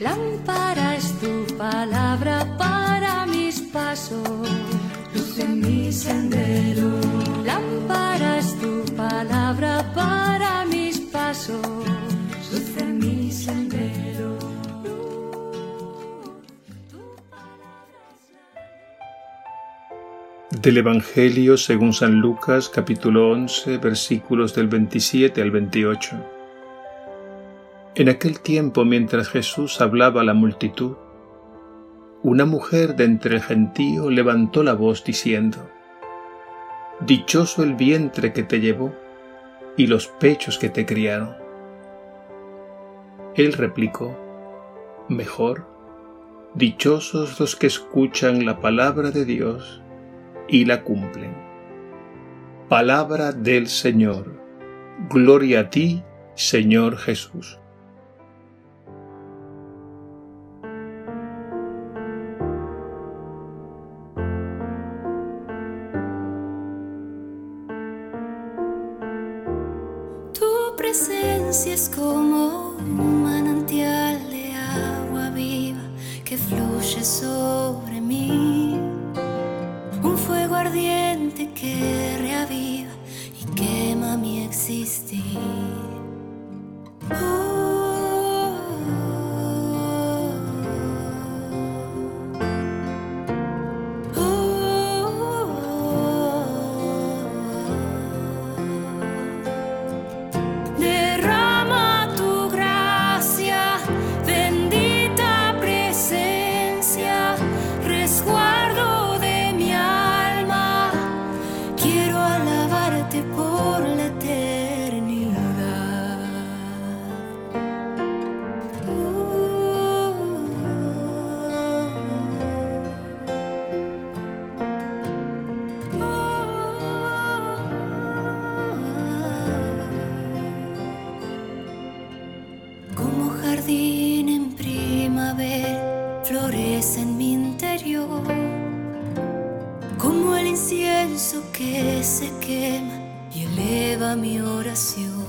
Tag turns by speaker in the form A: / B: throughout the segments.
A: Lámpara es tu palabra para mis pasos, luz en mi sendero. Lámpara es tu palabra para mis pasos, luz en mi sendero.
B: Del Evangelio según San Lucas capítulo 11 versículos del 27 al 28. En aquel tiempo mientras Jesús hablaba a la multitud, una mujer de entre el gentío levantó la voz diciendo, Dichoso el vientre que te llevó y los pechos que te criaron. Él replicó, Mejor, dichosos los que escuchan la palabra de Dios y la cumplen. Palabra del Señor. Gloria a ti, Señor Jesús.
A: Florece en mi interior. Como el incienso que se quema y eleva mi oración.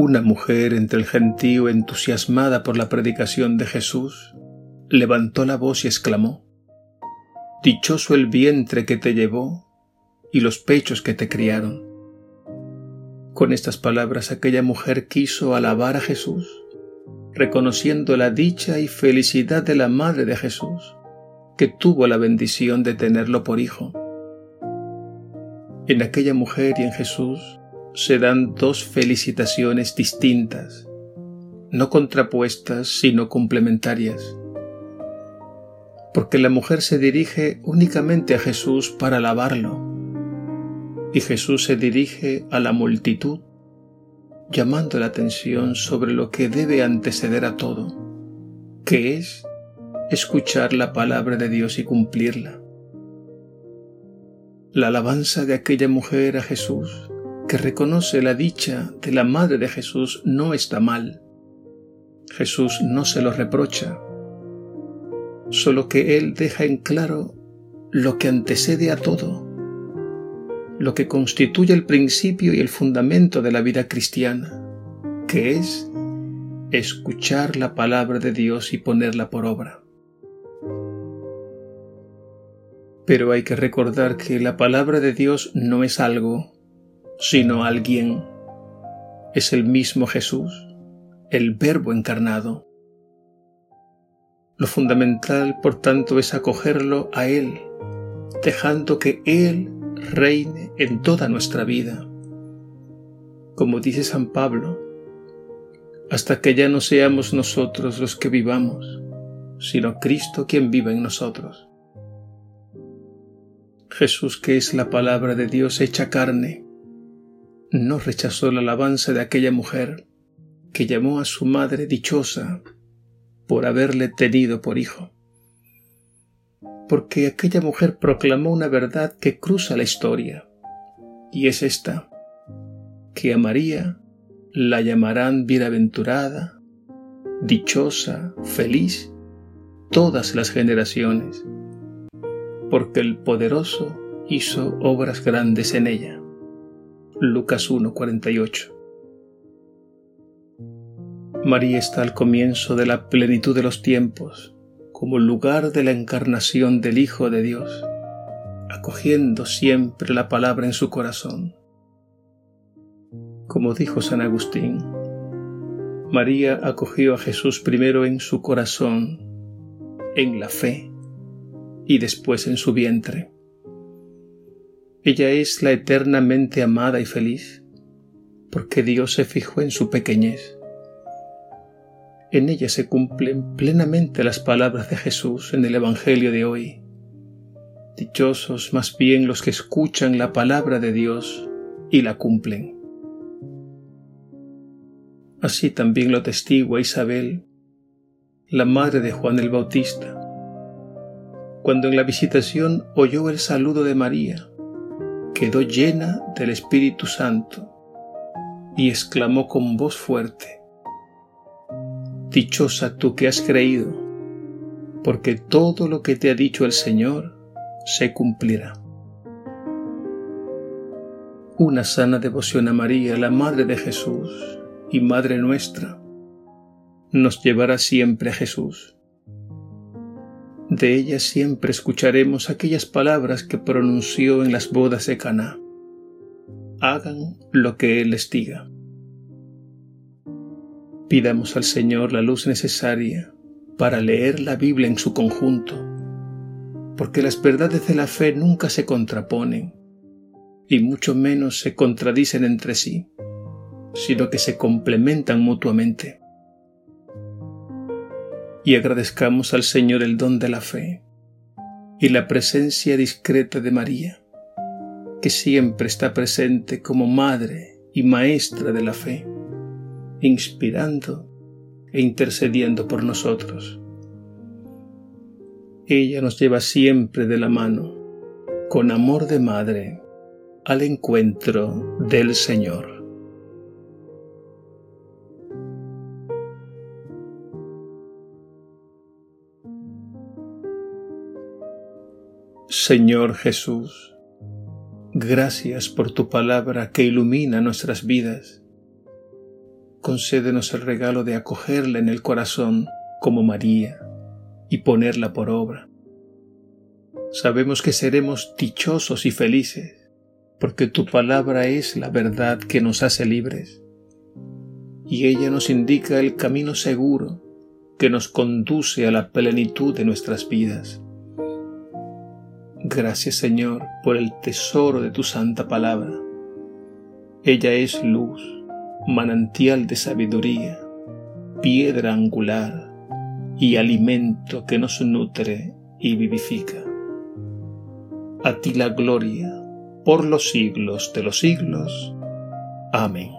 B: Una mujer entre el gentío entusiasmada por la predicación de Jesús levantó la voz y exclamó, Dichoso el vientre que te llevó y los pechos que te criaron. Con estas palabras aquella mujer quiso alabar a Jesús reconociendo la dicha y felicidad de la Madre de Jesús, que tuvo la bendición de tenerlo por hijo. En aquella mujer y en Jesús se dan dos felicitaciones distintas, no contrapuestas, sino complementarias. Porque la mujer se dirige únicamente a Jesús para alabarlo, y Jesús se dirige a la multitud, llamando la atención sobre lo que debe anteceder a todo, que es escuchar la palabra de Dios y cumplirla. La alabanza de aquella mujer a Jesús, que reconoce la dicha de la Madre de Jesús, no está mal. Jesús no se lo reprocha, solo que Él deja en claro lo que antecede a todo, lo que constituye el principio y el fundamento de la vida cristiana, que es escuchar la palabra de Dios y ponerla por obra. Pero hay que recordar que la palabra de Dios no es algo, sino alguien. Es el mismo Jesús, el Verbo encarnado. Lo fundamental, por tanto, es acogerlo a Él, dejando que Él reine en toda nuestra vida. Como dice San Pablo, hasta que ya no seamos nosotros los que vivamos, sino Cristo quien vive en nosotros. Jesús, que es la palabra de Dios hecha carne, no rechazó la alabanza de aquella mujer que llamó a su madre dichosa por haberle tenido por hijo. Porque aquella mujer proclamó una verdad que cruza la historia, y es esta, que a María la llamarán bienaventurada, dichosa, feliz, todas las generaciones porque el poderoso hizo obras grandes en ella. Lucas 1:48 María está al comienzo de la plenitud de los tiempos, como lugar de la encarnación del Hijo de Dios, acogiendo siempre la palabra en su corazón. Como dijo San Agustín, María acogió a Jesús primero en su corazón, en la fe, y después en su vientre. Ella es la eternamente amada y feliz, porque Dios se fijó en su pequeñez. En ella se cumplen plenamente las palabras de Jesús en el Evangelio de hoy. Dichosos más bien los que escuchan la palabra de Dios y la cumplen. Así también lo testigua Isabel, la madre de Juan el Bautista, cuando en la visitación oyó el saludo de María, quedó llena del Espíritu Santo y exclamó con voz fuerte, Dichosa tú que has creído, porque todo lo que te ha dicho el Señor se cumplirá. Una sana devoción a María, la Madre de Jesús y Madre nuestra, nos llevará siempre a Jesús de ella siempre escucharemos aquellas palabras que pronunció en las bodas de Caná. Hagan lo que Él les diga. Pidamos al Señor la luz necesaria para leer la Biblia en su conjunto, porque las verdades de la fe nunca se contraponen y mucho menos se contradicen entre sí, sino que se complementan mutuamente y agradezcamos al Señor el don de la fe y la presencia discreta de María, que siempre está presente como madre y maestra de la fe, inspirando e intercediendo por nosotros. Ella nos lleva siempre de la mano, con amor de madre, al encuentro del Señor. Señor Jesús, gracias por tu palabra que ilumina nuestras vidas. Concédenos el regalo de acogerla en el corazón como María y ponerla por obra. Sabemos que seremos dichosos y felices porque tu palabra es la verdad que nos hace libres. y ella nos indica el camino seguro que nos conduce a la plenitud de nuestras vidas. Gracias Señor por el tesoro de tu santa palabra. Ella es luz, manantial de sabiduría, piedra angular y alimento que nos nutre y vivifica. A ti la gloria por los siglos de los siglos. Amén.